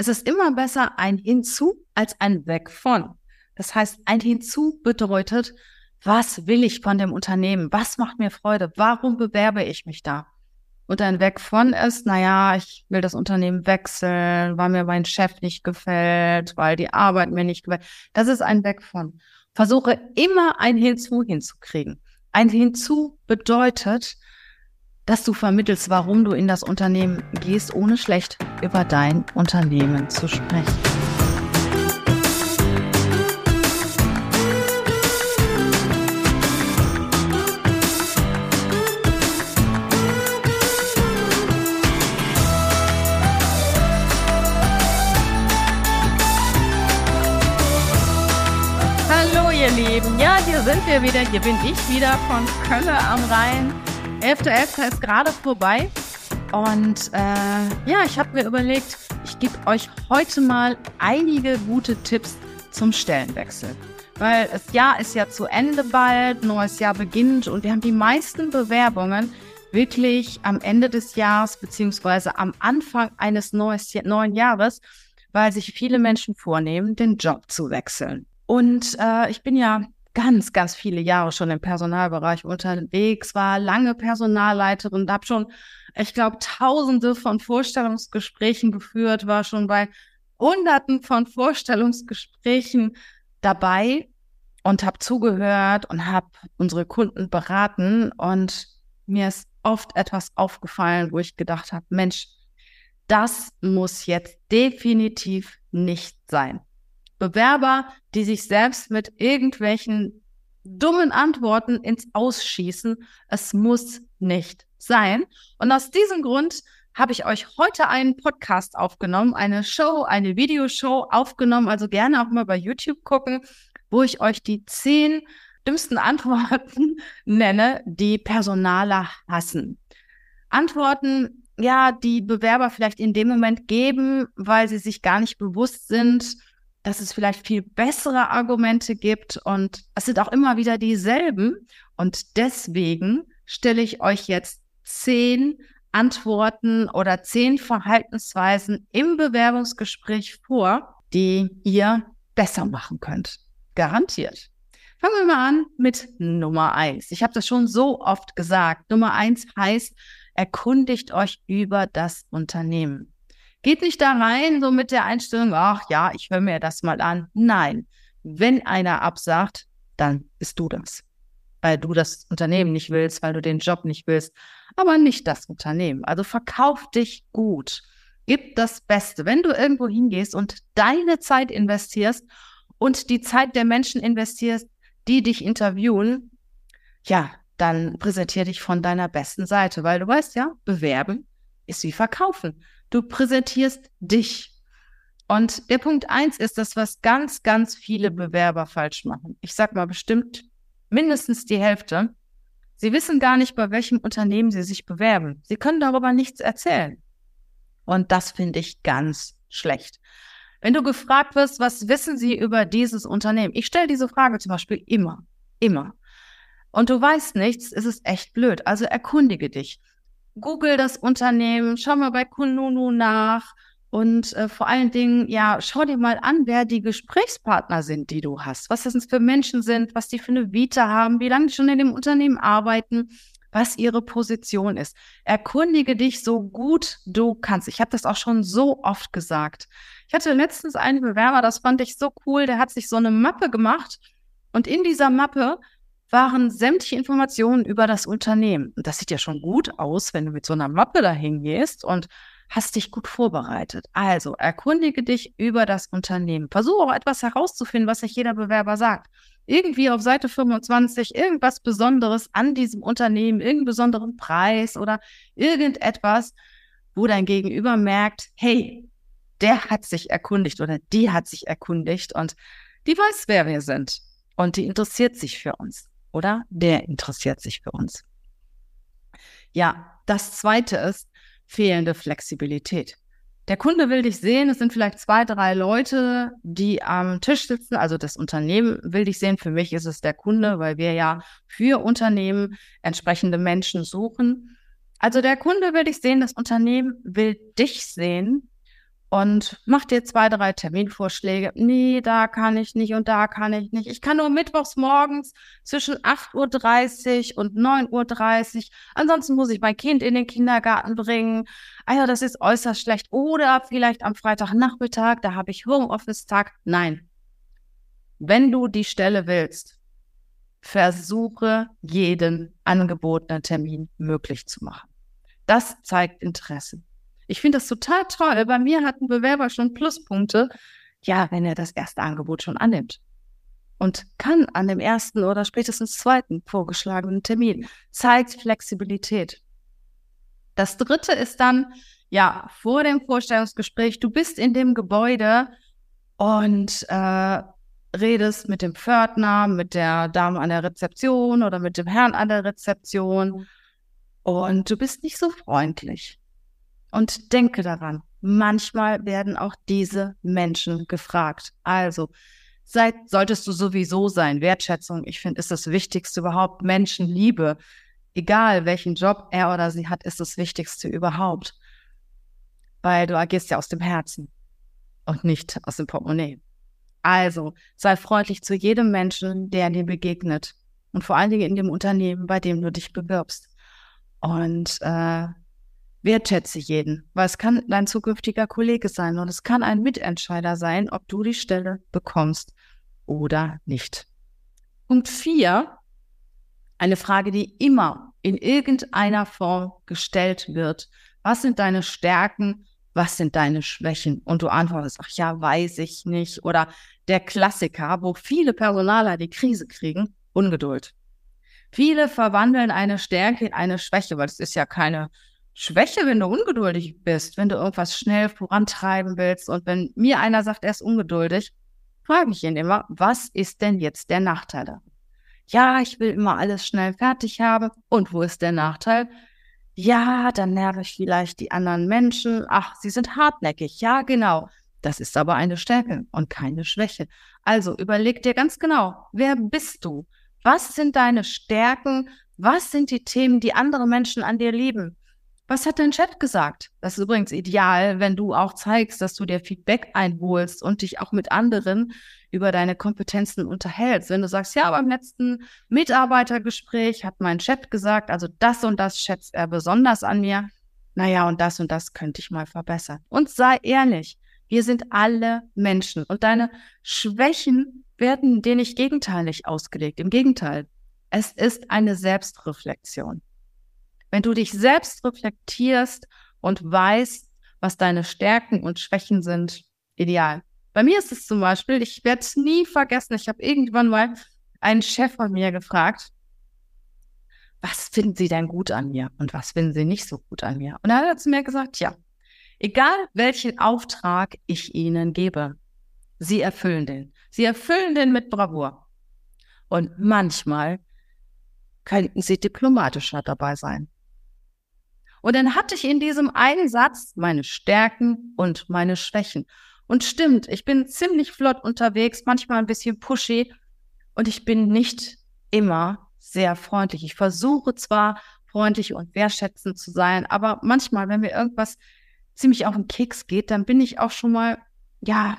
Es ist immer besser ein Hinzu als ein Weg von. Das heißt, ein Hinzu bedeutet, was will ich von dem Unternehmen? Was macht mir Freude? Warum bewerbe ich mich da? Und ein Weg von ist, naja, ich will das Unternehmen wechseln, weil mir mein Chef nicht gefällt, weil die Arbeit mir nicht gefällt. Das ist ein Weg von. Versuche immer ein Hinzu hinzukriegen. Ein Hinzu bedeutet, dass du vermittelst, warum du in das Unternehmen gehst, ohne schlecht über dein Unternehmen zu sprechen. Hallo ihr Lieben, ja, hier sind wir wieder, hier bin ich wieder von Kölle am Rhein 11.11. ist gerade vorbei. Und äh, ja, ich habe mir überlegt, ich gebe euch heute mal einige gute Tipps zum Stellenwechsel. Weil das Jahr ist ja zu Ende bald, neues Jahr beginnt und wir haben die meisten Bewerbungen wirklich am Ende des Jahres beziehungsweise am Anfang eines neues, neuen Jahres, weil sich viele Menschen vornehmen, den Job zu wechseln. Und äh, ich bin ja ganz, ganz viele Jahre schon im Personalbereich unterwegs, war lange Personalleiterin, habe schon, ich glaube, tausende von Vorstellungsgesprächen geführt, war schon bei hunderten von Vorstellungsgesprächen dabei und habe zugehört und habe unsere Kunden beraten und mir ist oft etwas aufgefallen, wo ich gedacht habe, Mensch, das muss jetzt definitiv nicht sein. Bewerber, die sich selbst mit irgendwelchen dummen Antworten ins Ausschießen. Es muss nicht sein. Und aus diesem Grund habe ich euch heute einen Podcast aufgenommen, eine Show, eine Videoshow aufgenommen. Also gerne auch mal bei YouTube gucken, wo ich euch die zehn dümmsten Antworten nenne, die Personaler hassen. Antworten, ja, die Bewerber vielleicht in dem Moment geben, weil sie sich gar nicht bewusst sind, dass es vielleicht viel bessere Argumente gibt und es sind auch immer wieder dieselben. Und deswegen stelle ich euch jetzt zehn Antworten oder zehn Verhaltensweisen im Bewerbungsgespräch vor, die ihr besser machen könnt. Garantiert. Fangen wir mal an mit Nummer eins. Ich habe das schon so oft gesagt. Nummer eins heißt, erkundigt euch über das Unternehmen. Geht nicht da rein, so mit der Einstellung, ach ja, ich höre mir das mal an. Nein, wenn einer absagt, dann bist du das. Weil du das Unternehmen nicht willst, weil du den Job nicht willst, aber nicht das Unternehmen. Also verkauf dich gut. Gib das Beste. Wenn du irgendwo hingehst und deine Zeit investierst und die Zeit der Menschen investierst, die dich interviewen, ja, dann präsentier dich von deiner besten Seite, weil du weißt ja, bewerben ist wie verkaufen. Du präsentierst dich. Und der Punkt eins ist das, was ganz, ganz viele Bewerber falsch machen. Ich sag mal bestimmt mindestens die Hälfte. Sie wissen gar nicht, bei welchem Unternehmen sie sich bewerben. Sie können darüber nichts erzählen. Und das finde ich ganz schlecht. Wenn du gefragt wirst, was wissen Sie über dieses Unternehmen? Ich stelle diese Frage zum Beispiel immer, immer. Und du weißt nichts, ist es echt blöd. Also erkundige dich. Google das Unternehmen, schau mal bei Kununu nach und äh, vor allen Dingen, ja, schau dir mal an, wer die Gesprächspartner sind, die du hast, was das für Menschen sind, was die für eine Vita haben, wie lange die schon in dem Unternehmen arbeiten, was ihre Position ist. Erkundige dich so gut du kannst. Ich habe das auch schon so oft gesagt. Ich hatte letztens einen Bewerber, das fand ich so cool, der hat sich so eine Mappe gemacht und in dieser Mappe waren sämtliche Informationen über das Unternehmen. Und das sieht ja schon gut aus, wenn du mit so einer Mappe dahin gehst und hast dich gut vorbereitet. Also erkundige dich über das Unternehmen. Versuche auch etwas herauszufinden, was sich jeder Bewerber sagt. Irgendwie auf Seite 25 irgendwas Besonderes an diesem Unternehmen, irgendeinen besonderen Preis oder irgendetwas, wo dein Gegenüber merkt, hey, der hat sich erkundigt oder die hat sich erkundigt und die weiß, wer wir sind und die interessiert sich für uns oder? Der interessiert sich für uns. Ja, das zweite ist fehlende Flexibilität. Der Kunde will dich sehen, es sind vielleicht zwei, drei Leute, die am Tisch sitzen, also das Unternehmen will dich sehen. Für mich ist es der Kunde, weil wir ja für Unternehmen entsprechende Menschen suchen. Also der Kunde will dich sehen, das Unternehmen will dich sehen und mach dir zwei, drei Terminvorschläge. Nee, da kann ich nicht und da kann ich nicht. Ich kann nur mittwochs morgens zwischen 8.30 Uhr und 9.30 Uhr. Ansonsten muss ich mein Kind in den Kindergarten bringen. Also das ist äußerst schlecht. Oder vielleicht am Freitagnachmittag, da habe ich Homeoffice-Tag. Nein. Wenn du die Stelle willst, versuche jeden angebotenen Termin möglich zu machen. Das zeigt Interesse. Ich finde das total toll. Bei mir hat ein Bewerber schon Pluspunkte, ja, wenn er das erste Angebot schon annimmt. Und kann an dem ersten oder spätestens zweiten vorgeschlagenen Termin. Zeigt Flexibilität. Das dritte ist dann, ja, vor dem Vorstellungsgespräch, du bist in dem Gebäude und äh, redest mit dem Pförtner, mit der Dame an der Rezeption oder mit dem Herrn an der Rezeption und du bist nicht so freundlich. Und denke daran, manchmal werden auch diese Menschen gefragt. Also, seid, solltest du sowieso sein. Wertschätzung, ich finde, ist das Wichtigste überhaupt. Menschenliebe, egal welchen Job er oder sie hat, ist das Wichtigste überhaupt. Weil du agierst ja aus dem Herzen und nicht aus dem Portemonnaie. Also, sei freundlich zu jedem Menschen, der dir begegnet. Und vor allen Dingen in dem Unternehmen, bei dem du dich bewirbst. Und äh, wertschätze jeden, weil es kann dein zukünftiger Kollege sein und es kann ein Mitentscheider sein, ob du die Stelle bekommst oder nicht. Punkt vier, eine Frage, die immer in irgendeiner Form gestellt wird. Was sind deine Stärken? Was sind deine Schwächen? Und du antwortest, ach ja, weiß ich nicht. Oder der Klassiker, wo viele Personaler die Krise kriegen, Ungeduld. Viele verwandeln eine Stärke in eine Schwäche, weil es ist ja keine Schwäche, wenn du ungeduldig bist, wenn du irgendwas schnell vorantreiben willst. Und wenn mir einer sagt, er ist ungeduldig, frage ich ihn immer, was ist denn jetzt der Nachteil da? Ja, ich will immer alles schnell fertig haben. Und wo ist der Nachteil? Ja, dann nerve ich vielleicht die anderen Menschen. Ach, sie sind hartnäckig. Ja, genau. Das ist aber eine Stärke und keine Schwäche. Also überleg dir ganz genau, wer bist du? Was sind deine Stärken? Was sind die Themen, die andere Menschen an dir lieben? Was hat dein Chef gesagt? Das ist übrigens ideal, wenn du auch zeigst, dass du dir Feedback einholst und dich auch mit anderen über deine Kompetenzen unterhältst. Wenn du sagst, ja, beim letzten Mitarbeitergespräch hat mein Chef gesagt, also das und das schätzt er besonders an mir. Naja, und das und das könnte ich mal verbessern. Und sei ehrlich, wir sind alle Menschen und deine Schwächen werden dir nicht gegenteilig ausgelegt. Im Gegenteil, es ist eine Selbstreflexion. Wenn du dich selbst reflektierst und weißt, was deine Stärken und Schwächen sind, ideal. Bei mir ist es zum Beispiel, ich werde es nie vergessen, ich habe irgendwann mal einen Chef von mir gefragt, was finden Sie denn gut an mir und was finden Sie nicht so gut an mir? Und dann hat er zu mir gesagt, ja, egal welchen Auftrag ich Ihnen gebe, Sie erfüllen den. Sie erfüllen den mit Bravour. Und manchmal könnten Sie diplomatischer dabei sein. Und dann hatte ich in diesem einen Satz meine Stärken und meine Schwächen. Und stimmt, ich bin ziemlich flott unterwegs, manchmal ein bisschen pushy und ich bin nicht immer sehr freundlich. Ich versuche zwar freundlich und wertschätzend zu sein, aber manchmal, wenn mir irgendwas ziemlich auf den Keks geht, dann bin ich auch schon mal, ja,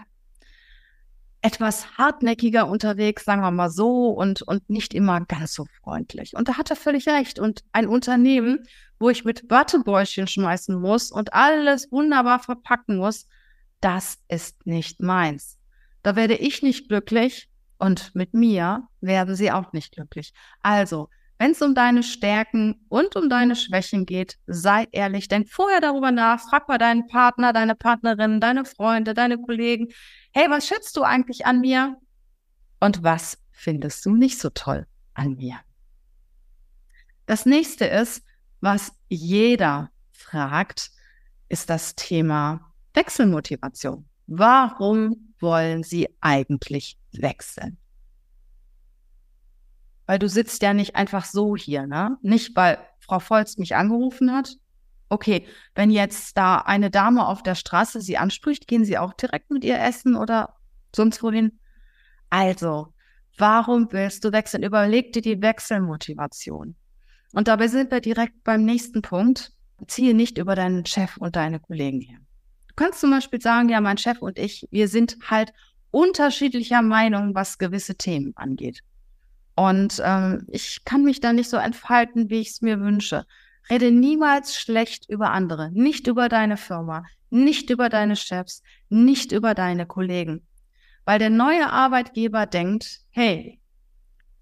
etwas hartnäckiger unterwegs, sagen wir mal so, und, und nicht immer ganz so freundlich. Und da hat er völlig recht. Und ein Unternehmen, wo ich mit Wattebäuschen schmeißen muss und alles wunderbar verpacken muss, das ist nicht meins. Da werde ich nicht glücklich und mit mir werden sie auch nicht glücklich. Also, wenn es um deine Stärken und um deine Schwächen geht, sei ehrlich, denk vorher darüber nach, frag mal deinen Partner, deine Partnerin, deine Freunde, deine Kollegen, hey, was schätzt du eigentlich an mir? Und was findest du nicht so toll an mir? Das nächste ist, was jeder fragt, ist das Thema Wechselmotivation. Warum wollen Sie eigentlich wechseln? Weil du sitzt ja nicht einfach so hier, ne? Nicht, weil Frau Volz mich angerufen hat. Okay, wenn jetzt da eine Dame auf der Straße sie anspricht, gehen Sie auch direkt mit ihr essen oder sonst wohin? Also, warum willst du wechseln? Überleg dir die Wechselmotivation. Und dabei sind wir direkt beim nächsten Punkt. Ziehe nicht über deinen Chef und deine Kollegen her. Du kannst zum Beispiel sagen, ja, mein Chef und ich, wir sind halt unterschiedlicher Meinung, was gewisse Themen angeht. Und ähm, ich kann mich da nicht so entfalten, wie ich es mir wünsche. Rede niemals schlecht über andere, nicht über deine Firma, nicht über deine Chefs, nicht über deine Kollegen. Weil der neue Arbeitgeber denkt, hey,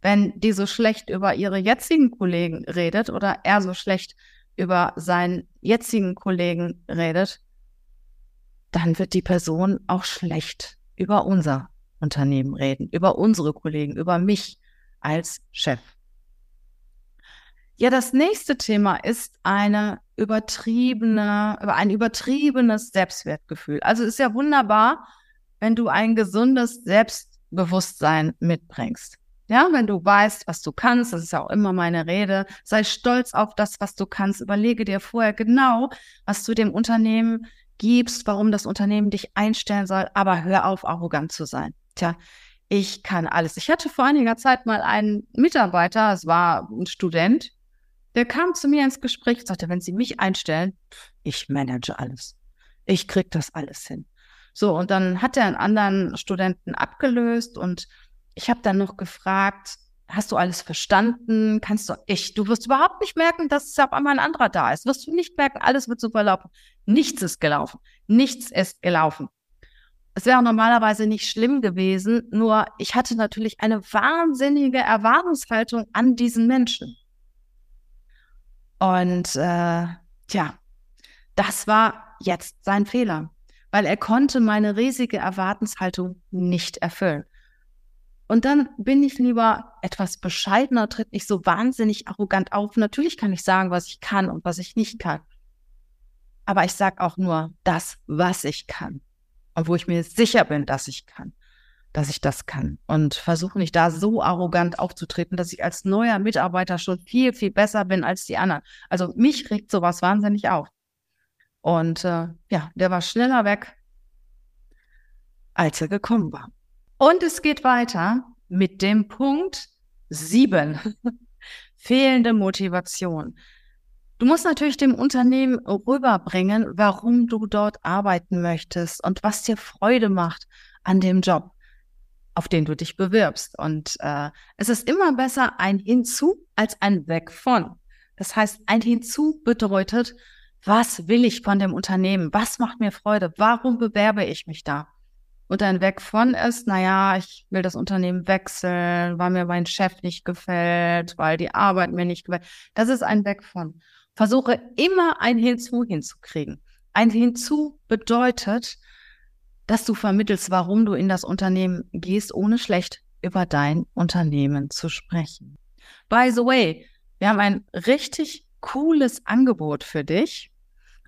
wenn die so schlecht über ihre jetzigen Kollegen redet oder er so schlecht über seinen jetzigen Kollegen redet, dann wird die Person auch schlecht über unser Unternehmen reden, über unsere Kollegen, über mich als Chef. Ja, das nächste Thema ist eine übertriebene, ein übertriebenes Selbstwertgefühl. Also ist ja wunderbar, wenn du ein gesundes Selbstbewusstsein mitbringst. Ja, wenn du weißt, was du kannst, das ist ja auch immer meine Rede, sei stolz auf das, was du kannst. Überlege dir vorher genau, was du dem Unternehmen gibst, warum das Unternehmen dich einstellen soll, aber hör auf, arrogant zu sein. Tja, ich kann alles. Ich hatte vor einiger Zeit mal einen Mitarbeiter, es war ein Student, der kam zu mir ins Gespräch und sagte, wenn Sie mich einstellen, ich manage alles. Ich krieg das alles hin. So, und dann hat er einen anderen Studenten abgelöst und ich habe dann noch gefragt, hast du alles verstanden? Kannst du, ich, du wirst überhaupt nicht merken, dass es auf einmal ein anderer da ist. Wirst du nicht merken, alles wird super laufen. Nichts ist gelaufen. Nichts ist gelaufen. Es wäre normalerweise nicht schlimm gewesen, nur ich hatte natürlich eine wahnsinnige Erwartungshaltung an diesen Menschen. Und äh, tja, das war jetzt sein Fehler, weil er konnte meine riesige Erwartungshaltung nicht erfüllen. Und dann bin ich lieber etwas bescheidener, tritt nicht so wahnsinnig arrogant auf. Natürlich kann ich sagen, was ich kann und was ich nicht kann. Aber ich sage auch nur das, was ich kann und wo ich mir sicher bin, dass ich kann, dass ich das kann. Und versuche nicht da so arrogant aufzutreten, dass ich als neuer Mitarbeiter schon viel, viel besser bin als die anderen. Also mich regt sowas wahnsinnig auf. Und äh, ja, der war schneller weg, als er gekommen war. Und es geht weiter mit dem Punkt sieben. Fehlende Motivation. Du musst natürlich dem Unternehmen rüberbringen, warum du dort arbeiten möchtest und was dir Freude macht an dem Job, auf den du dich bewirbst. Und äh, es ist immer besser ein Hinzu als ein Weg von. Das heißt, ein Hinzu bedeutet, was will ich von dem Unternehmen? Was macht mir Freude? Warum bewerbe ich mich da? Und ein Weg von ist, naja, ich will das Unternehmen wechseln, weil mir mein Chef nicht gefällt, weil die Arbeit mir nicht gefällt. Das ist ein Weg von. Versuche immer ein Hinzu hinzukriegen. Ein Hinzu bedeutet, dass du vermittelst, warum du in das Unternehmen gehst, ohne schlecht über dein Unternehmen zu sprechen. By the way, wir haben ein richtig cooles Angebot für dich.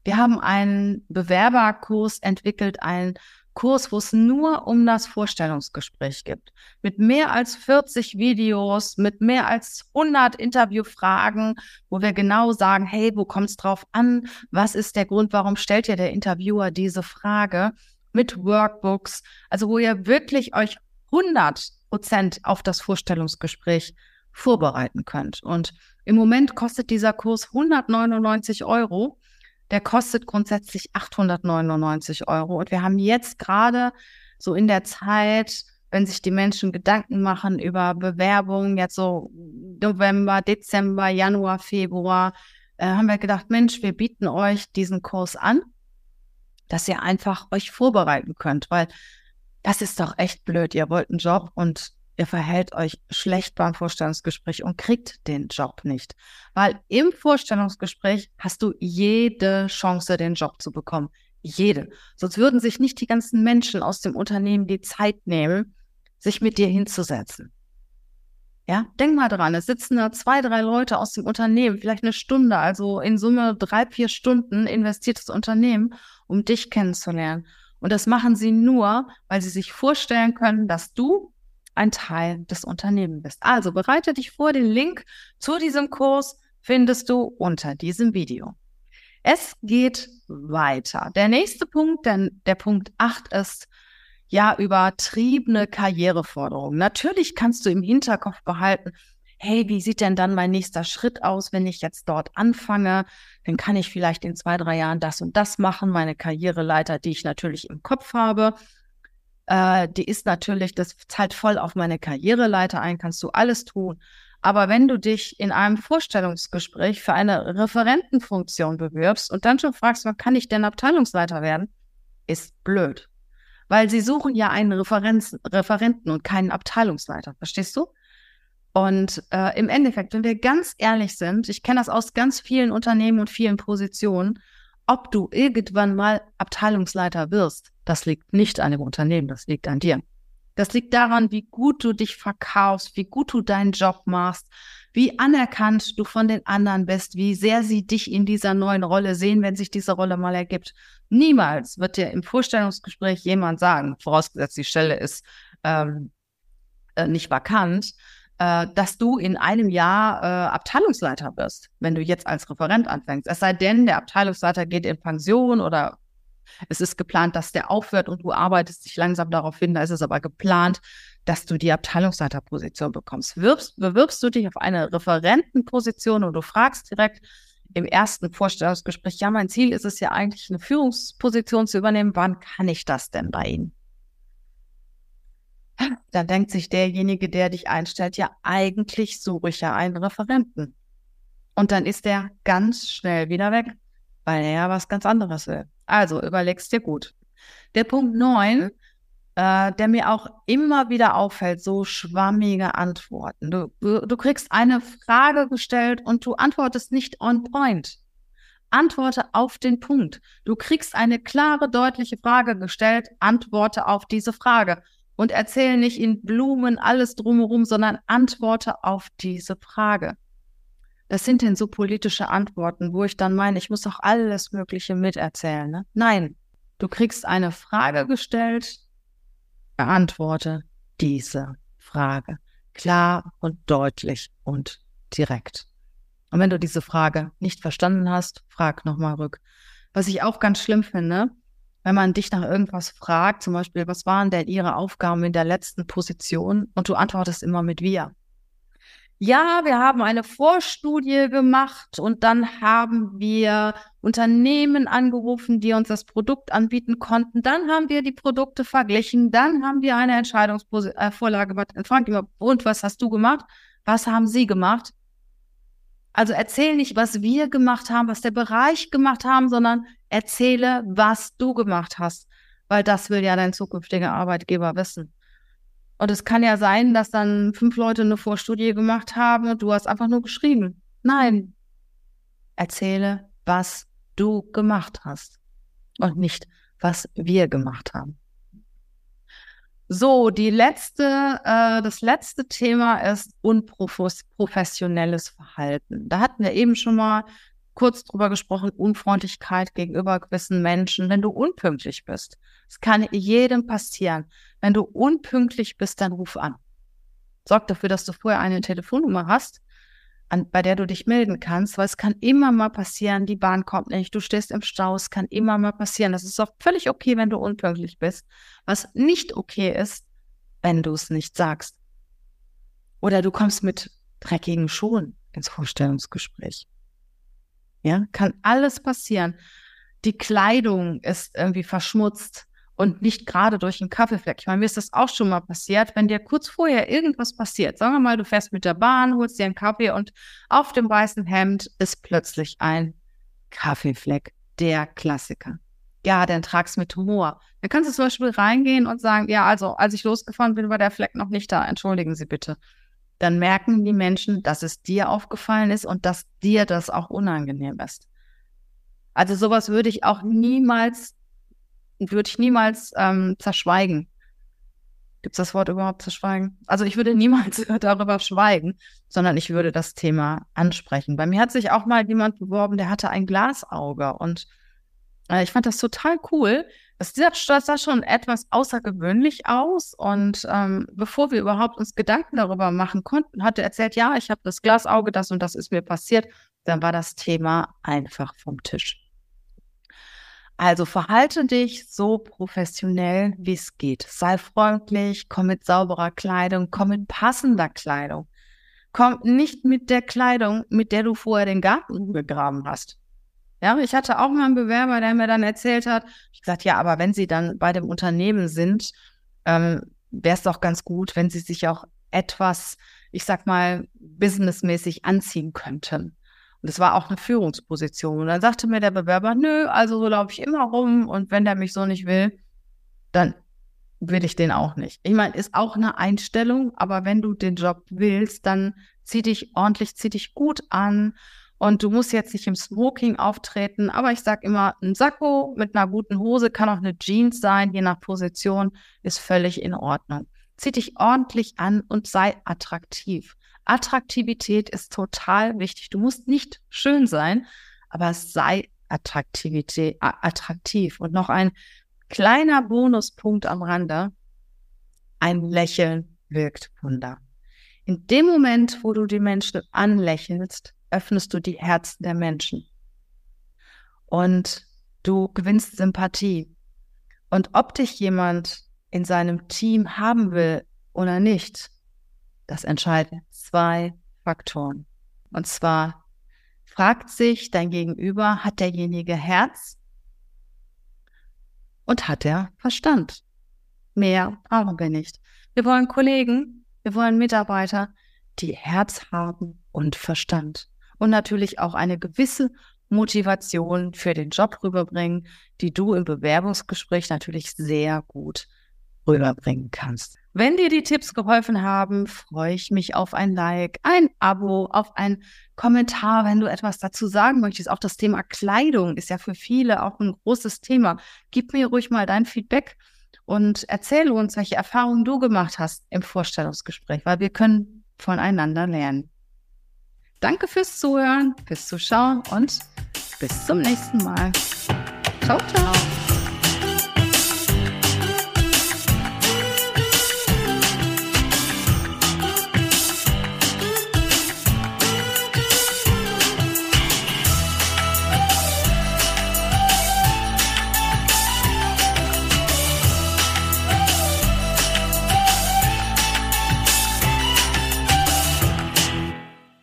Wir haben einen Bewerberkurs entwickelt, einen Kurs, wo es nur um das Vorstellungsgespräch gibt. Mit mehr als 40 Videos, mit mehr als 100 Interviewfragen, wo wir genau sagen, hey, wo kommt es drauf an? Was ist der Grund? Warum stellt dir der Interviewer diese Frage? Mit Workbooks, also wo ihr wirklich euch 100 Prozent auf das Vorstellungsgespräch vorbereiten könnt. Und im Moment kostet dieser Kurs 199 Euro. Der kostet grundsätzlich 899 Euro. Und wir haben jetzt gerade so in der Zeit, wenn sich die Menschen Gedanken machen über Bewerbungen, jetzt so November, Dezember, Januar, Februar, äh, haben wir gedacht, Mensch, wir bieten euch diesen Kurs an, dass ihr einfach euch vorbereiten könnt, weil das ist doch echt blöd. Ihr wollt einen Job und ihr verhält euch schlecht beim Vorstellungsgespräch und kriegt den Job nicht. Weil im Vorstellungsgespräch hast du jede Chance, den Job zu bekommen. Jede. Sonst würden sich nicht die ganzen Menschen aus dem Unternehmen die Zeit nehmen, sich mit dir hinzusetzen. Ja, denk mal dran, es sitzen da zwei, drei Leute aus dem Unternehmen, vielleicht eine Stunde, also in Summe drei, vier Stunden investiert das Unternehmen, um dich kennenzulernen. Und das machen sie nur, weil sie sich vorstellen können, dass du ein Teil des Unternehmens bist. Also bereite dich vor, den Link zu diesem Kurs findest du unter diesem Video. Es geht weiter. Der nächste Punkt, denn der Punkt 8 ist ja übertriebene Karriereforderungen. Natürlich kannst du im Hinterkopf behalten, hey, wie sieht denn dann mein nächster Schritt aus, wenn ich jetzt dort anfange? Dann kann ich vielleicht in zwei, drei Jahren das und das machen. Meine Karriereleiter, die ich natürlich im Kopf habe, äh, die ist natürlich, das zahlt voll auf meine Karriereleiter ein, kannst du alles tun. Aber wenn du dich in einem Vorstellungsgespräch für eine Referentenfunktion bewirbst und dann schon fragst, wann kann ich denn Abteilungsleiter werden, ist blöd. Weil sie suchen ja einen Referenz Referenten und keinen Abteilungsleiter, verstehst du? Und äh, im Endeffekt, wenn wir ganz ehrlich sind, ich kenne das aus ganz vielen Unternehmen und vielen Positionen, ob du irgendwann mal Abteilungsleiter wirst, das liegt nicht an dem Unternehmen, das liegt an dir. Das liegt daran, wie gut du dich verkaufst, wie gut du deinen Job machst, wie anerkannt du von den anderen bist, wie sehr sie dich in dieser neuen Rolle sehen, wenn sich diese Rolle mal ergibt. Niemals wird dir im Vorstellungsgespräch jemand sagen, vorausgesetzt die Stelle ist ähm, äh, nicht vakant, äh, dass du in einem Jahr äh, Abteilungsleiter wirst, wenn du jetzt als Referent anfängst. Es sei denn, der Abteilungsleiter geht in Pension oder es ist geplant, dass der aufhört und du arbeitest dich langsam darauf hin. Da ist es aber geplant, dass du die Abteilungsleiterposition bekommst. Wirbst, bewirbst du dich auf eine Referentenposition und du fragst direkt im ersten Vorstellungsgespräch, ja, mein Ziel ist es ja eigentlich, eine Führungsposition zu übernehmen. Wann kann ich das denn bei Ihnen? Dann denkt sich derjenige, der dich einstellt, ja, eigentlich suche ich ja einen Referenten. Und dann ist der ganz schnell wieder weg, weil er ja was ganz anderes will. Also überlegst dir gut. Der Punkt 9, äh, der mir auch immer wieder auffällt, so schwammige Antworten. Du, du, kriegst eine Frage gestellt und du antwortest nicht on point. Antworte auf den Punkt. Du kriegst eine klare, deutliche Frage gestellt, antworte auf diese Frage und erzähle nicht in Blumen alles drumherum, sondern antworte auf diese Frage. Das sind denn so politische Antworten, wo ich dann meine, ich muss doch alles Mögliche miterzählen. Ne? Nein, du kriegst eine Frage gestellt, beantworte diese Frage. Klar und deutlich und direkt. Und wenn du diese Frage nicht verstanden hast, frag nochmal rück. Was ich auch ganz schlimm finde, wenn man dich nach irgendwas fragt, zum Beispiel, was waren denn Ihre Aufgaben in der letzten Position? Und du antwortest immer mit wir ja, wir haben eine Vorstudie gemacht und dann haben wir Unternehmen angerufen, die uns das Produkt anbieten konnten. Dann haben wir die Produkte verglichen. Dann haben wir eine Entscheidungsvorlage. Äh, immer, und was hast du gemacht? Was haben sie gemacht? Also erzähl nicht, was wir gemacht haben, was der Bereich gemacht haben, sondern erzähle, was du gemacht hast, weil das will ja dein zukünftiger Arbeitgeber wissen. Und es kann ja sein, dass dann fünf Leute eine Vorstudie gemacht haben und du hast einfach nur geschrieben. Nein. Erzähle, was du gemacht hast und nicht, was wir gemacht haben. So, die letzte, äh, das letzte Thema ist unprofessionelles Verhalten. Da hatten wir eben schon mal kurz drüber gesprochen, Unfreundlichkeit gegenüber gewissen Menschen, wenn du unpünktlich bist. Es kann jedem passieren. Wenn du unpünktlich bist, dann ruf an. Sorg dafür, dass du vorher eine Telefonnummer hast, an, bei der du dich melden kannst, weil es kann immer mal passieren, die Bahn kommt nicht, du stehst im Stau, es kann immer mal passieren. Das ist auch völlig okay, wenn du unpünktlich bist. Was nicht okay ist, wenn du es nicht sagst. Oder du kommst mit dreckigen Schuhen ins Vorstellungsgespräch. Ja, kann alles passieren. Die Kleidung ist irgendwie verschmutzt und nicht gerade durch einen Kaffeefleck. Ich meine, mir ist das auch schon mal passiert, wenn dir kurz vorher irgendwas passiert. Sagen wir mal, du fährst mit der Bahn, holst dir einen Kaffee und auf dem weißen Hemd ist plötzlich ein Kaffeefleck. Der Klassiker. Ja, dann trag's mit Humor. Dann kannst du zum Beispiel reingehen und sagen, ja, also als ich losgefahren bin, war der Fleck noch nicht da. Entschuldigen Sie bitte dann merken die Menschen, dass es dir aufgefallen ist und dass dir das auch unangenehm ist. Also sowas würde ich auch niemals, würde ich niemals ähm, zerschweigen. Gibt es das Wort überhaupt zerschweigen? Also ich würde niemals darüber schweigen, sondern ich würde das Thema ansprechen. Bei mir hat sich auch mal jemand beworben, der hatte ein Glasauge und ich fand das total cool, es sah schon etwas außergewöhnlich aus. Und ähm, bevor wir überhaupt uns Gedanken darüber machen konnten, hat er erzählt, ja, ich habe das Glasauge, das und das ist mir passiert. Dann war das Thema einfach vom Tisch. Also verhalte dich so professionell, wie es geht. Sei freundlich, komm mit sauberer Kleidung, komm mit passender Kleidung. kommt nicht mit der Kleidung, mit der du vorher den Garten gegraben hast. Ja, ich hatte auch mal einen Bewerber, der mir dann erzählt hat, ich gesagt, ja, aber wenn Sie dann bei dem Unternehmen sind, ähm, wäre es doch ganz gut, wenn Sie sich auch etwas, ich sag mal, businessmäßig anziehen könnten. Und es war auch eine Führungsposition. Und dann sagte mir der Bewerber, nö, also so laufe ich immer rum und wenn der mich so nicht will, dann will ich den auch nicht. Ich meine, ist auch eine Einstellung, aber wenn du den Job willst, dann zieh dich ordentlich, zieh dich gut an und du musst jetzt nicht im Smoking auftreten, aber ich sage immer, ein Sakko mit einer guten Hose kann auch eine Jeans sein, je nach Position, ist völlig in Ordnung. Zieh dich ordentlich an und sei attraktiv. Attraktivität ist total wichtig. Du musst nicht schön sein, aber sei Attraktivität, attraktiv. Und noch ein kleiner Bonuspunkt am Rande. Ein Lächeln wirkt Wunder. In dem Moment, wo du die Menschen anlächelst, öffnest du die Herzen der Menschen. Und du gewinnst Sympathie. Und ob dich jemand in seinem Team haben will oder nicht, das entscheiden zwei Faktoren. Und zwar fragt sich dein Gegenüber, hat derjenige Herz und hat er Verstand? Mehr brauchen wir nicht. Wir wollen Kollegen, wir wollen Mitarbeiter, die Herz haben und Verstand und natürlich auch eine gewisse Motivation für den Job rüberbringen, die du im Bewerbungsgespräch natürlich sehr gut rüberbringen kannst. Wenn dir die Tipps geholfen haben, freue ich mich auf ein Like, ein Abo, auf ein Kommentar, wenn du etwas dazu sagen möchtest. Auch das Thema Kleidung ist ja für viele auch ein großes Thema. Gib mir ruhig mal dein Feedback und erzähle uns, welche Erfahrungen du gemacht hast im Vorstellungsgespräch, weil wir können voneinander lernen. Danke fürs Zuhören, fürs Zuschauen und bis zum nächsten Mal. Ciao, ciao.